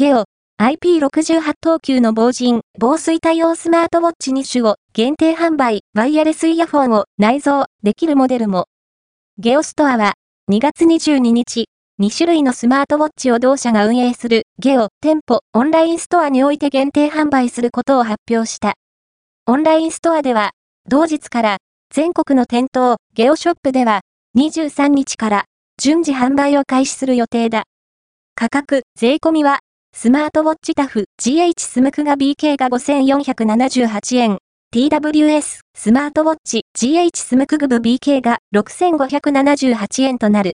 ゲオ、IP68 等級の防塵、防水対応スマートウォッチ2種を限定販売、ワイヤレスイヤフォンを内蔵できるモデルも。ゲオストアは2月22日、2種類のスマートウォッチを同社が運営するゲオ店舗オンラインストアにおいて限定販売することを発表した。オンラインストアでは、同日から全国の店頭ゲオショップでは23日から順次販売を開始する予定だ。価格、税込みはスマートウォッチタフ GH スムクガ BK が5478円。TWS スマートウォッチ GH スムクグブ BK が6578円となる。